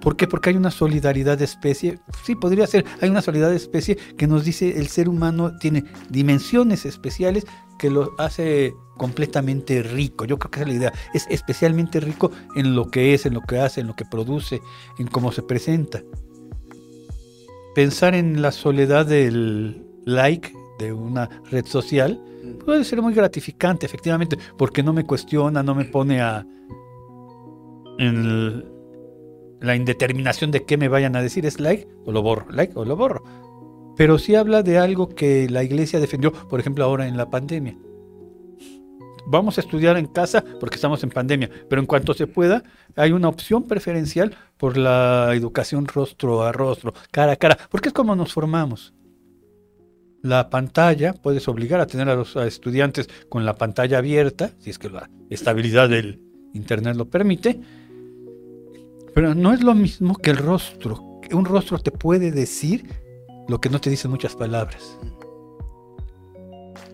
¿Por qué? Porque hay una solidaridad de especie. Sí, podría ser. Hay una solidaridad de especie que nos dice el ser humano tiene dimensiones especiales que lo hace completamente rico. Yo creo que esa es la idea. Es especialmente rico en lo que es, en lo que hace, en lo que produce, en cómo se presenta. Pensar en la soledad del like de una red social puede ser muy gratificante, efectivamente, porque no me cuestiona, no me pone a en la indeterminación de qué me vayan a decir, es like o lo borro, like o lo borro. Pero sí habla de algo que la iglesia defendió, por ejemplo, ahora en la pandemia. Vamos a estudiar en casa porque estamos en pandemia, pero en cuanto se pueda, hay una opción preferencial por la educación rostro a rostro, cara a cara, porque es como nos formamos. La pantalla, puedes obligar a tener a los estudiantes con la pantalla abierta, si es que la estabilidad del Internet lo permite, pero no es lo mismo que el rostro. Un rostro te puede decir lo que no te dicen muchas palabras.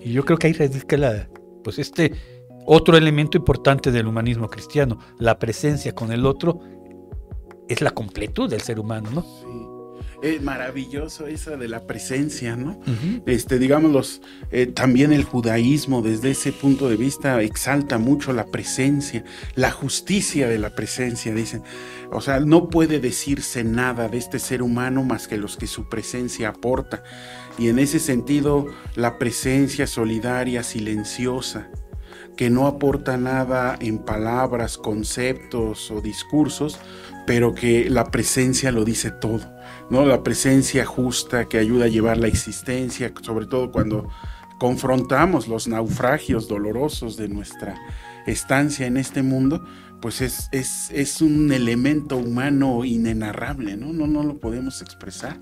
Y yo creo que ahí radica la, pues este otro elemento importante del humanismo cristiano, la presencia con el otro es la completud del ser humano, ¿no? Sí. Es maravilloso esa de la presencia, ¿no? Este, digamos, eh, también el judaísmo desde ese punto de vista exalta mucho la presencia, la justicia de la presencia, dicen. O sea, no puede decirse nada de este ser humano más que los que su presencia aporta. Y en ese sentido, la presencia solidaria, silenciosa, que no aporta nada en palabras, conceptos o discursos, pero que la presencia lo dice todo. ¿No? La presencia justa que ayuda a llevar la existencia, sobre todo cuando confrontamos los naufragios dolorosos de nuestra estancia en este mundo, pues es, es, un elemento humano inenarrable, ¿no? ¿no? No lo podemos expresar.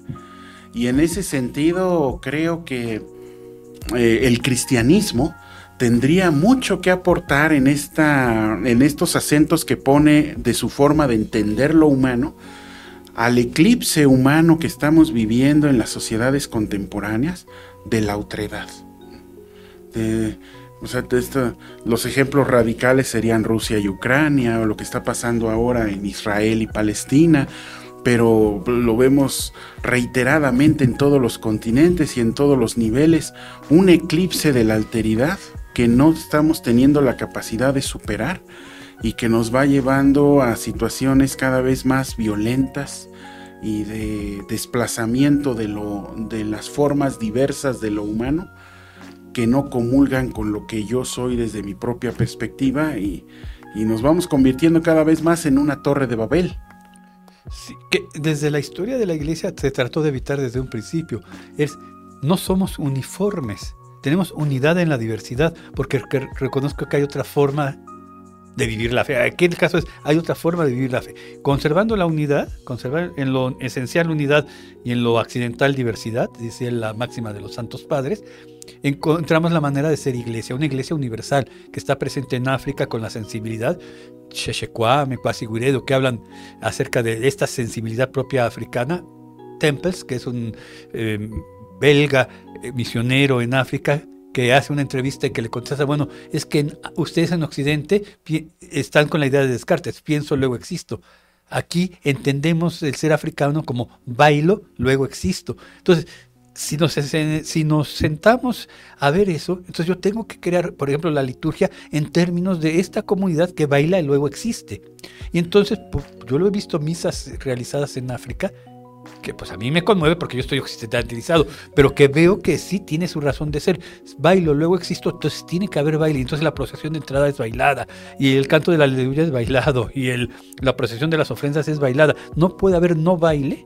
Y en ese sentido creo que eh, el cristianismo tendría mucho que aportar en, esta, en estos acentos que pone de su forma de entender lo humano, al eclipse humano que estamos viviendo en las sociedades contemporáneas de la otredad. los ejemplos radicales serían Rusia y Ucrania, o lo que está pasando ahora en Israel y Palestina, pero lo vemos reiteradamente en todos los continentes y en todos los niveles, un eclipse de la alteridad que no estamos teniendo la capacidad de superar y que nos va llevando a situaciones cada vez más violentas y de desplazamiento de, lo, de las formas diversas de lo humano que no comulgan con lo que yo soy desde mi propia perspectiva y, y nos vamos convirtiendo cada vez más en una torre de Babel. Sí, que desde la historia de la iglesia se trató de evitar desde un principio. Es, no somos uniformes, tenemos unidad en la diversidad, porque reconozco que hay otra forma de vivir la fe. Aquí el caso es, hay otra forma de vivir la fe. Conservando la unidad, conservar en lo esencial unidad y en lo accidental diversidad, dice la máxima de los santos padres, encontramos la manera de ser iglesia, una iglesia universal que está presente en África con la sensibilidad Sheshekwame, Kwasiguredo, que hablan acerca de esta sensibilidad propia africana. Temples, que es un em, belga eh, misionero en África, que hace una entrevista y que le contesta, bueno, es que ustedes en Occidente están con la idea de Descartes, pienso, luego existo. Aquí entendemos el ser africano como bailo, luego existo. Entonces, si nos, si nos sentamos a ver eso, entonces yo tengo que crear, por ejemplo, la liturgia en términos de esta comunidad que baila y luego existe. Y entonces, yo lo he visto misas realizadas en África, pues a mí me conmueve porque yo estoy occidentalizado, pero que veo que sí tiene su razón de ser. Bailo, luego existo, entonces tiene que haber baile. Entonces la procesión de entrada es bailada, y el canto de la aleluya es bailado, y el, la procesión de las ofrendas es bailada. No puede haber no baile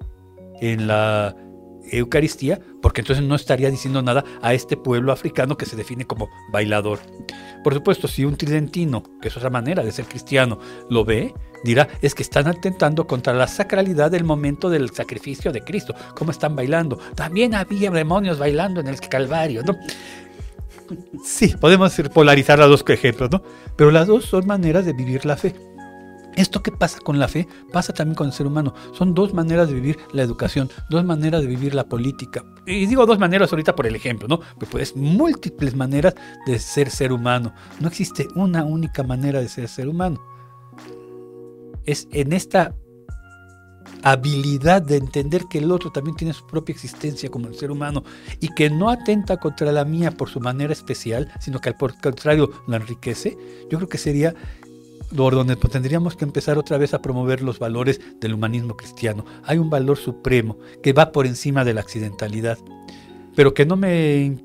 en la Eucaristía, porque entonces no estaría diciendo nada a este pueblo africano que se define como bailador. Por supuesto, si un tridentino, que es otra manera de ser cristiano, lo ve, dirá, es que están atentando contra la sacralidad del momento del sacrificio de Cristo, cómo están bailando. También había demonios bailando en el Calvario. Sí, podemos polarizar los dos ejemplos, ¿no? Pero las dos son maneras de vivir la fe. Esto que pasa con la fe pasa también con el ser humano. Son dos maneras de vivir la educación, dos maneras de vivir la política. Y digo dos maneras ahorita por el ejemplo, ¿no? pues múltiples maneras de ser ser humano. No existe una única manera de ser ser humano. Es en esta habilidad de entender que el otro también tiene su propia existencia como el ser humano y que no atenta contra la mía por su manera especial, sino que al contrario la enriquece, yo creo que sería donde tendríamos que empezar otra vez a promover los valores del humanismo cristiano. Hay un valor supremo que va por encima de la accidentalidad, pero que no me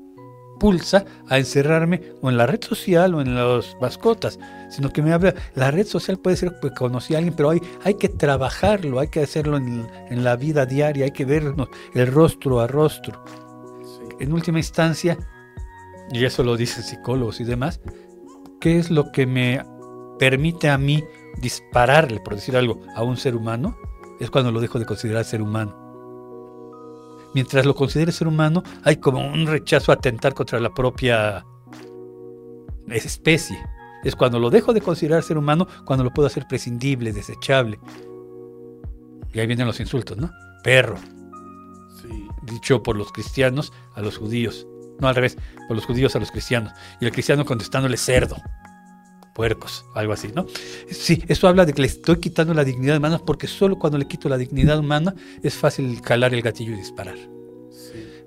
impulsa a encerrarme o en la red social o en las mascotas, sino que me habla, la red social puede ser que conocí a alguien, pero hay, hay que trabajarlo, hay que hacerlo en, en la vida diaria, hay que vernos el rostro a rostro. En última instancia, y eso lo dicen psicólogos y demás, ¿qué es lo que me permite a mí dispararle, por decir algo, a un ser humano, es cuando lo dejo de considerar ser humano. Mientras lo considere ser humano, hay como un rechazo a atentar contra la propia especie. Es cuando lo dejo de considerar ser humano, cuando lo puedo hacer prescindible, desechable. Y ahí vienen los insultos, ¿no? Perro. Dicho por los cristianos a los judíos. No al revés, por los judíos a los cristianos. Y el cristiano contestándole cerdo puercos, algo así, ¿no? Sí, eso habla de que le estoy quitando la dignidad humana porque solo cuando le quito la dignidad humana es fácil calar el gatillo y disparar.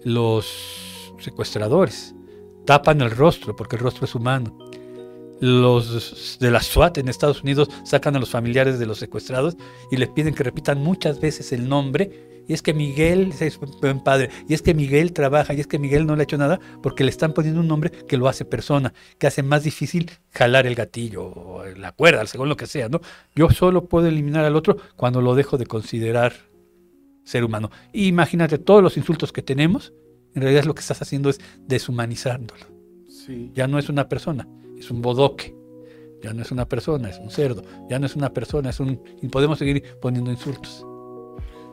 Los secuestradores tapan el rostro porque el rostro es humano. Los de la SWAT en Estados Unidos sacan a los familiares de los secuestrados y les piden que repitan muchas veces el nombre y es que Miguel es buen padre, y es que Miguel trabaja, y es que Miguel no le ha hecho nada, porque le están poniendo un nombre que lo hace persona, que hace más difícil jalar el gatillo, o la cuerda, según lo que sea, ¿no? Yo solo puedo eliminar al otro cuando lo dejo de considerar ser humano. imagínate todos los insultos que tenemos, en realidad lo que estás haciendo es deshumanizándolo. Ya no es una persona, es un bodoque. Ya no es una persona, es un cerdo. Ya no es una persona, es un... Y podemos seguir poniendo insultos.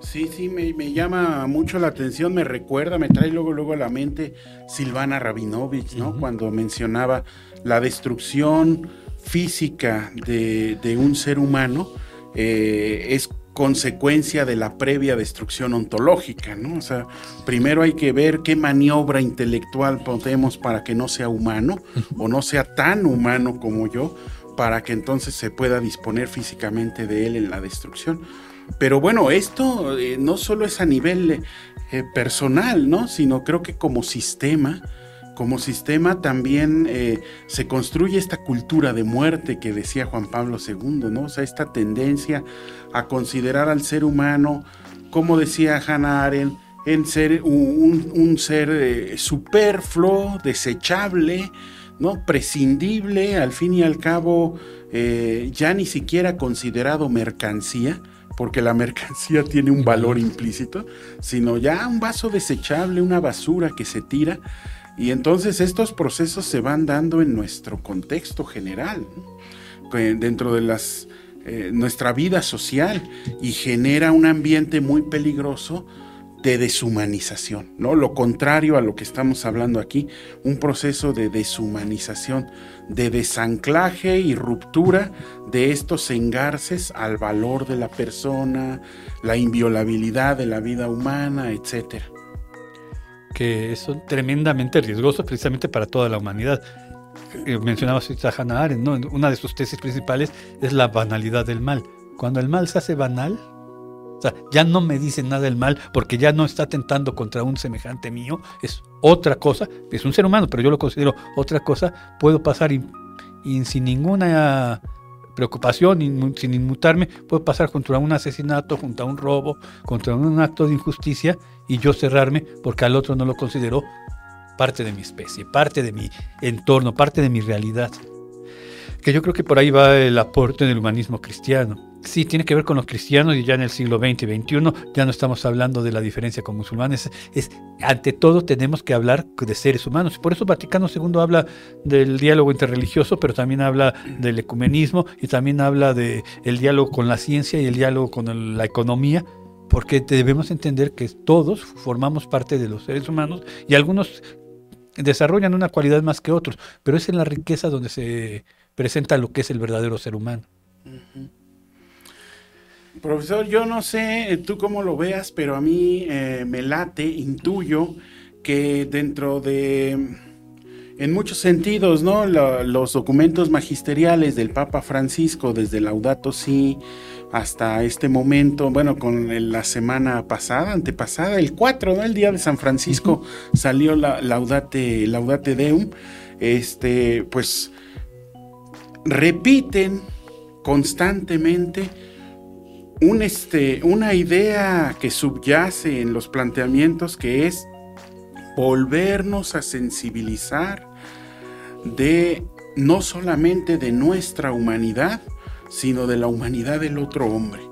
Sí, sí, me, llama mucho la atención, me recuerda, me trae luego, luego a la mente Silvana Rabinovich, ¿no? Cuando mencionaba la destrucción física de, un ser humano eh, es consecuencia de la previa destrucción ontológica, ¿no? O sea, primero hay que ver qué maniobra intelectual podemos para que no sea humano o no sea tan humano como yo, para que entonces se pueda disponer físicamente de él en la destrucción. Pero bueno, esto eh, no solo es a nivel eh, personal, ¿no? Sino creo que como sistema, como sistema también eh, se construye esta cultura de muerte que decía Juan Pablo II, ¿no? O sea, esta tendencia a considerar al ser humano, como decía Hannah Arendt, en ser un, ser superfluo, desechable, ¿no? prescindible, al fin y al cabo ya ni siquiera considerado mercancía, porque la mercancía tiene un valor implícito, sino ya un vaso desechable, una basura que se tira. Y entonces estos procesos se van dando en nuestro contexto general, dentro de las, eh, nuestra vida social y genera un ambiente muy peligroso de deshumanización, ¿no? Lo contrario a lo que estamos hablando aquí, un proceso de deshumanización, de desanclaje y ruptura de estos engarces al valor de la persona, la inviolabilidad de la vida humana, etcétera. Que es tremendamente riesgoso precisamente para toda la humanidad. Eh, mencionaba Hannah Arendt, ¿no? Una de sus tesis principales es la banalidad del mal. Cuando el mal se hace banal, o sea, ya no me dice nada del mal porque ya no está atentando contra un semejante mío. Es otra cosa. Es un ser humano, pero yo lo considero otra cosa. Puedo pasar sin ninguna preocupación, sin inmutarme, puedo pasar contra un asesinato, contra un robo, contra un acto de injusticia y yo cerrarme porque al otro no lo considero parte de mi especie, parte de mi entorno, parte de mi realidad. Que yo creo que por ahí va el aporte del humanismo cristiano sí tiene que ver con los cristianos y ya en el siglo XX y XXI ya no estamos hablando de la diferencia con musulmanes. Es, ante todo tenemos que hablar de seres humanos. Por eso Vaticano II habla del diálogo interreligioso, pero también habla del ecumenismo y también habla del el diálogo con la ciencia y el diálogo con la economía, porque debemos entender que todos formamos parte de los seres humanos y algunos desarrollan una cualidad más que otros, pero es en la riqueza donde se presenta lo que es el verdadero ser humano. Profesor, yo no sé eh, tú cómo lo veas, pero a mí eh, me late, intuyo que dentro de, en muchos sentidos, ¿no? los documentos magisteriales del Papa Francisco, desde Laudato Si hasta este momento, bueno, con la semana pasada, antepasada, el 4, ¿no? El día de San Francisco salió la Laudate, Laudate Deum, este, pues repiten constantemente este, una idea que subyace en los planteamientos que es volvernos a sensibilizar de no solamente de nuestra humanidad, sino de la humanidad del otro hombre.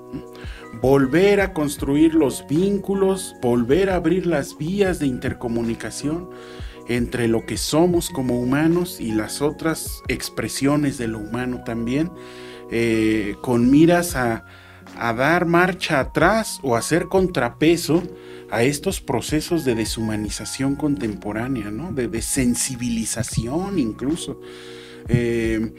Volver a construir los vínculos, volver a abrir las vías de intercomunicación entre lo que somos como humanos y las otras expresiones de lo humano también, eh, con miras a, a dar marcha atrás o hacer contrapeso a estos procesos de deshumanización contemporánea, ¿no? de desensibilización incluso. Eh,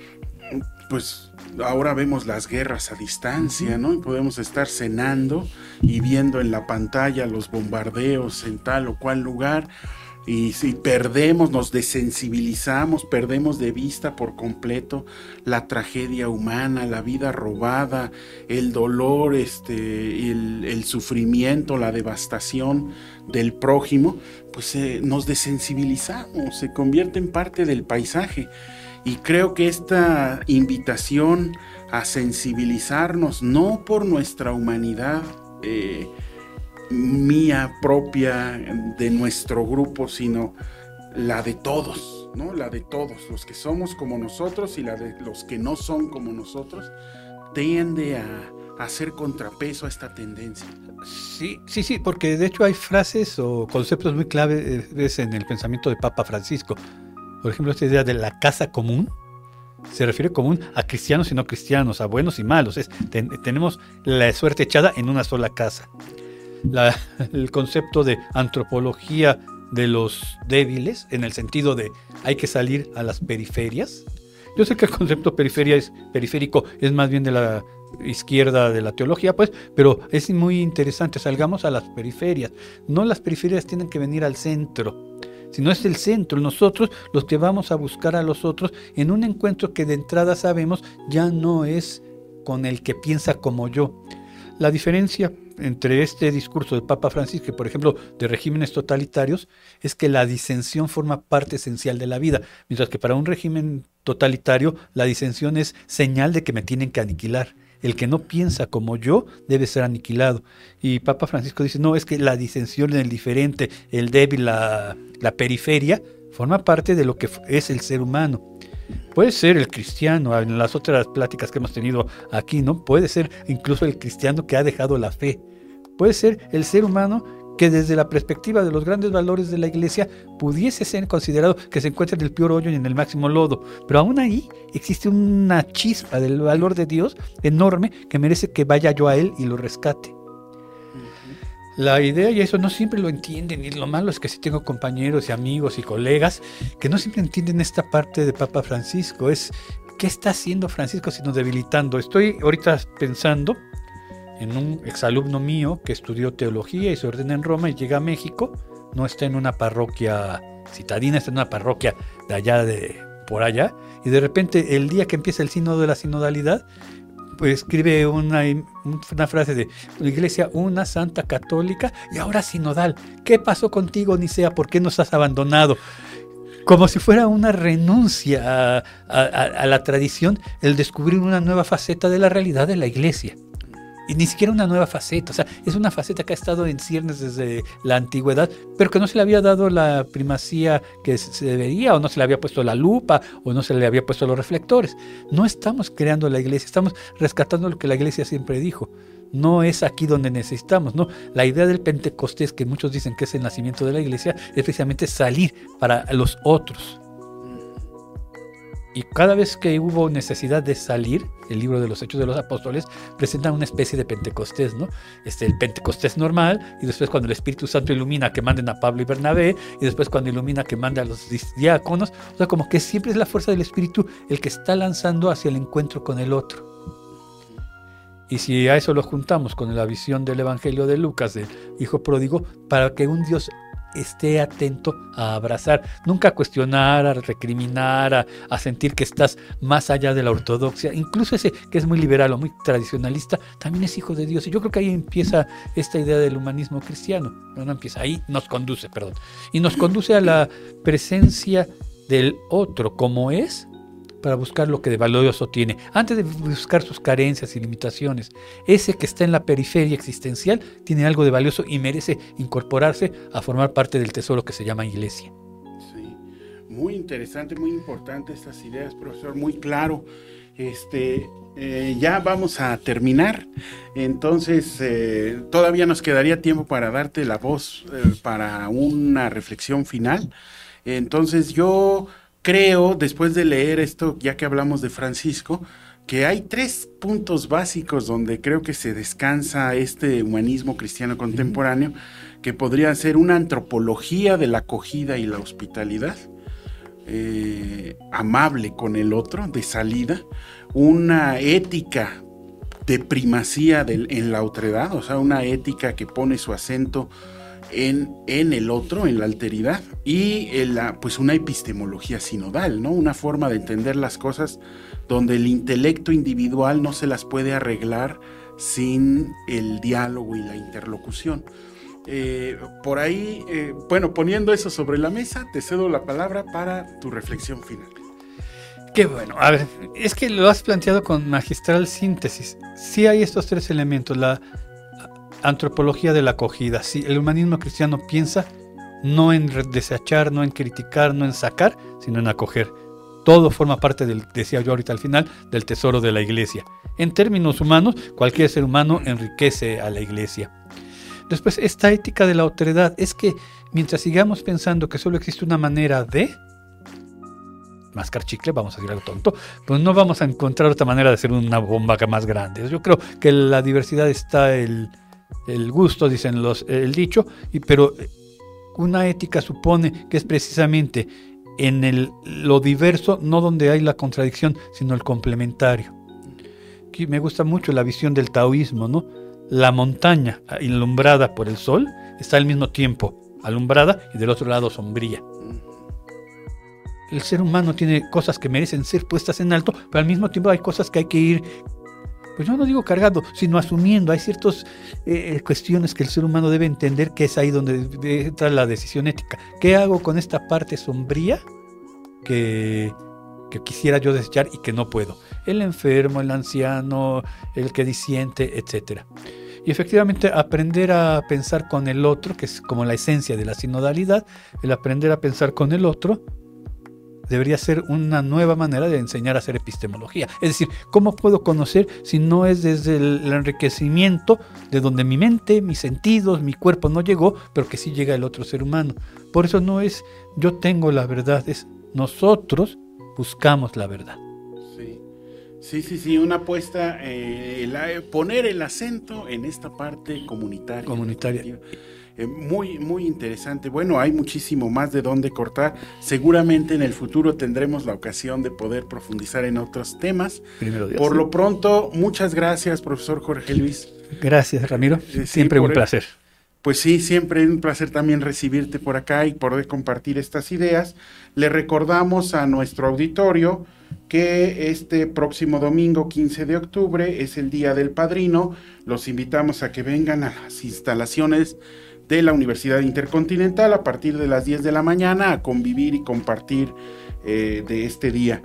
pues ahora vemos las guerras a distancia, ¿no? Y podemos estar cenando y viendo en la pantalla los bombardeos en tal o cual lugar y si perdemos, nos desensibilizamos, perdemos de vista por completo la tragedia humana, la vida robada, el dolor, este, el, sufrimiento, la devastación del prójimo, pues eh, nos desensibilizamos, se convierte en parte del paisaje. Y creo que esta invitación a sensibilizarnos, no por nuestra humanidad, eh, mía propia de nuestro grupo, sino la de todos, ¿no? La de todos, los que somos como nosotros y la de los que no son como nosotros, tiende a, hacer contrapeso a esta tendencia. Sí, sí, sí, porque de hecho hay frases o conceptos muy claves en el pensamiento de Papa Francisco. Por ejemplo, esta idea de la casa común, se refiere común a cristianos y no cristianos, a buenos y malos. Es, tenemos la suerte echada en una sola casa el concepto de antropología de los débiles, en el sentido de hay que salir a las periferias. Yo sé que el concepto periferia es, periférico es más bien de la izquierda de la teología, pues, pero es muy interesante, salgamos a las periferias. No las periferias tienen que venir al centro, sino es el centro, nosotros los que vamos a buscar a los otros en un encuentro que de entrada sabemos ya no es con el que piensa como yo. La diferencia entre este discurso del Papa Francisco por ejemplo, de regímenes totalitarios, es que la disensión forma parte esencial de la vida, mientras que para un régimen totalitario la disensión es señal de que me tienen que aniquilar. El que no piensa como yo debe ser aniquilado. Y Papa Francisco dice, no, es que la disensión en el diferente, el débil, la, la periferia, forma parte de lo que es el ser humano. Puede ser el cristiano, en las otras pláticas que hemos tenido aquí, ¿no? Puede ser incluso el cristiano que ha dejado la fe. Puede ser el ser humano que desde la perspectiva de los grandes valores de la iglesia pudiese ser considerado que se encuentra en el peor hoyo y en el máximo lodo. Pero aún ahí existe una chispa del valor de Dios enorme que merece que vaya yo a Él y lo rescate. La idea, y eso no siempre lo entienden, y lo malo es que si tengo compañeros y amigos y colegas que no siempre entienden esta parte de Papa Francisco, es ¿qué está haciendo Francisco sino debilitando? Estoy ahorita pensando en un exalumno mío que estudió teología y se ordena en Roma y llega a México, no está en una parroquia citadina, está en una parroquia de allá de por allá, y de repente el día que empieza el sínodo de la sinodalidad, pues escribe una, frase de la iglesia, una santa católica y ahora sinodal. ¿Qué pasó contigo, Nicea? ¿Por qué nos has abandonado? Como si fuera una renuncia a, a la tradición el descubrir una nueva faceta de la realidad de la iglesia y ni siquiera una nueva faceta, o sea, es una faceta que ha estado en ciernes desde la antigüedad, pero que no se le había dado la primacía que se debería, o no se le había puesto la lupa, o no se le había puesto los reflectores. No estamos creando la iglesia, estamos rescatando lo que la iglesia siempre dijo. No es aquí donde necesitamos, ¿no? La idea del Pentecostés, que muchos dicen que es el nacimiento de la iglesia, es precisamente salir para los otros y cada vez que hubo necesidad de salir, el libro de los Hechos de los Apóstoles presenta una especie de Pentecostés, ¿no? Este, el Pentecostés normal, y después cuando el Espíritu Santo ilumina que manden a Pablo y Bernabé, y después cuando ilumina que mande a los diáconos, o sea, como que siempre es la fuerza del Espíritu el que está lanzando hacia el encuentro con el otro. Y si a eso lo juntamos con la visión del Evangelio de Lucas, del Hijo Pródigo, para que un Dios esté atento a abrazar, nunca a cuestionar, a recriminar, a, sentir que estás más allá de la ortodoxia. Incluso ese que es muy liberal o muy tradicionalista, también es hijo de Dios. Y yo creo que ahí empieza esta idea del humanismo cristiano. No, no empieza, ahí nos conduce, perdón. Y nos conduce a la presencia del otro como es para buscar lo que de valioso tiene, antes de buscar sus carencias y limitaciones. Ese que está en la periferia existencial tiene algo de valioso y merece incorporarse a formar parte del tesoro que se llama iglesia. Sí, muy interesante, muy importante estas ideas, profesor, muy claro. Este, eh, ya vamos a terminar, entonces eh, todavía nos quedaría tiempo para darte la voz eh, para una reflexión final. Entonces yo creo, después de leer esto, ya que hablamos de Francisco, que hay tres puntos básicos donde creo que se descansa este humanismo cristiano contemporáneo, que podría ser una antropología de la acogida y la hospitalidad, eh, amable con el otro, de salida, una ética de primacía en la otredad, o sea, una ética que pone su acento en, el otro, en la alteridad, y la, pues una epistemología sinodal, ¿no? Una forma de entender las cosas donde el intelecto individual no se las puede arreglar sin el diálogo y la interlocución. Eh, por ahí, eh, bueno, poniendo eso sobre la mesa, te cedo la palabra para tu reflexión final. Qué bueno. A ver, es que lo has planteado con magistral síntesis. Sí hay estos tres elementos, la antropología de la acogida. Si el humanismo cristiano piensa no en desechar, no en criticar, no en sacar, sino en acoger. Todo forma parte del, decía yo ahorita al final, del tesoro de la iglesia. En términos humanos, cualquier ser humano enriquece a la iglesia. Después, esta ética de la autoridad es que mientras sigamos pensando que solo existe una manera de mascar chicle, vamos a decir algo tonto, pues no vamos a encontrar otra manera de hacer una bomba más grande. Yo creo que la diversidad está el, el gusto, dicen los, el dicho, y, pero una ética supone que es precisamente en el, lo diverso, no donde hay la contradicción, sino el complementario. Aquí me gusta mucho la visión del taoísmo, ¿no? La montaña alumbrada por el sol está al mismo tiempo alumbrada y del otro lado sombría. el ser humano tiene cosas que merecen ser puestas en alto, pero al mismo tiempo hay cosas que hay que ir, pues yo no digo cargando, sino asumiendo. Hay ciertas eh, eh, cuestiones que el ser humano debe entender que es ahí donde entra la decisión ética. ¿Qué hago con esta parte sombría que, quisiera yo desechar y que no puedo? El enfermo, el anciano, el que disiente, etcétera. Y efectivamente aprender a pensar con el otro, que es como la esencia de la sinodalidad, el aprender a pensar con el otro, debería ser una nueva manera de enseñar a hacer epistemología. Es decir, ¿cómo puedo conocer si no es desde el, enriquecimiento de donde mi mente, mis sentidos, mi cuerpo no llegó, pero que sí llega el otro ser humano? Por eso no es yo tengo la verdad, es nosotros buscamos la verdad. Sí, sí, sí, una apuesta, eh, poner el acento en esta parte comunitaria. Comunitaria. Eh, muy, muy interesante. Bueno, hay muchísimo más de dónde cortar. Seguramente en el futuro tendremos la ocasión de poder profundizar en otros temas. Por lo pronto, muchas gracias, profesor Jorge Luis. Gracias, Ramiro. Eh, siempre un placer. Pues sí, siempre es un placer también recibirte por acá y poder compartir estas ideas. Le recordamos a nuestro auditorio que este próximo domingo 15 de octubre es el Día del Padrino. Los invitamos a que vengan a las instalaciones de la Universidad Intercontinental a partir de las 10 de la mañana a convivir y compartir eh, de este día.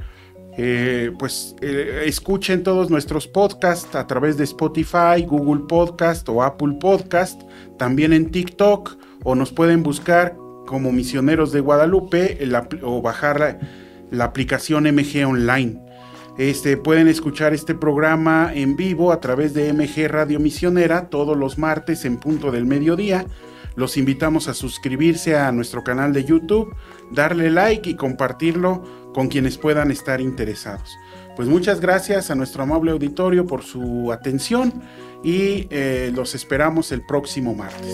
Eh, pues eh, escuchen todos nuestros podcasts a través de Spotify, Google Podcast o Apple Podcast, también en TikTok o nos pueden buscar como Misioneros de Guadalupe o bajar la, la aplicación MG Online. Este, pueden escuchar este programa en vivo a través de MG Radio Misionera todos los martes en punto del mediodía. Los invitamos a suscribirse a nuestro canal de YouTube, darle like y compartirlo con quienes puedan estar interesados. Pues muchas gracias a nuestro amable auditorio por su atención y eh, los esperamos el próximo martes.